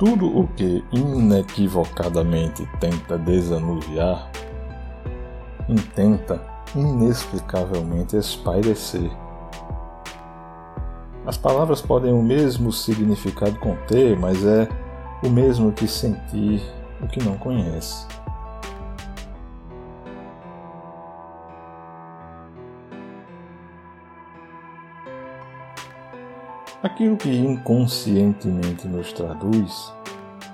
tudo o que inequivocadamente tenta desanuviar, intenta inexplicavelmente espairecer. As palavras podem o mesmo significado conter, mas é o mesmo que sentir o que não conhece. Aquilo que inconscientemente nos traduz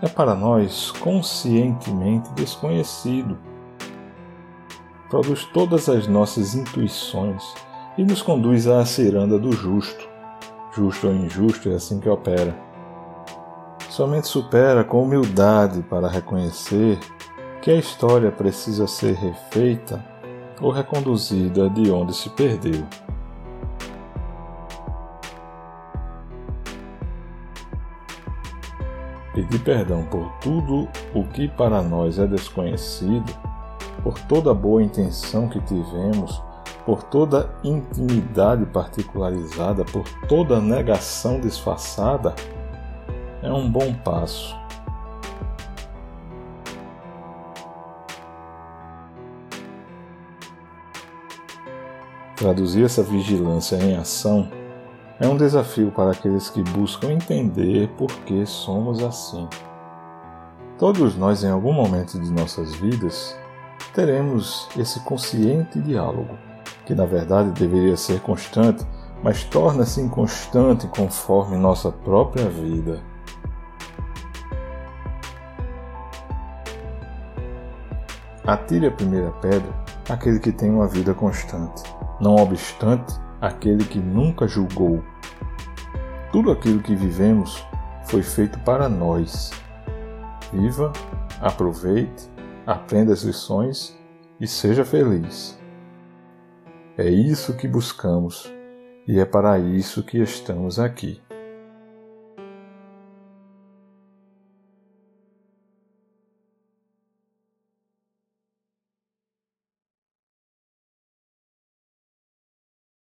é para nós conscientemente desconhecido. Produz todas as nossas intuições e nos conduz à ciranda do justo. Justo ou injusto é assim que opera. Somente supera com humildade para reconhecer que a história precisa ser refeita ou reconduzida de onde se perdeu. Pedir perdão por tudo o que para nós é desconhecido, por toda boa intenção que tivemos, por toda intimidade particularizada, por toda negação disfarçada, é um bom passo. Traduzir essa vigilância em ação é um desafio para aqueles que buscam entender por que somos assim. Todos nós, em algum momento de nossas vidas, teremos esse consciente diálogo, que na verdade deveria ser constante, mas torna-se inconstante conforme nossa própria vida. Atire a primeira pedra aquele que tem uma vida constante. Não obstante, aquele que nunca julgou. Tudo aquilo que vivemos foi feito para nós. Viva, aproveite, aprenda as lições e seja feliz. É isso que buscamos e é para isso que estamos aqui.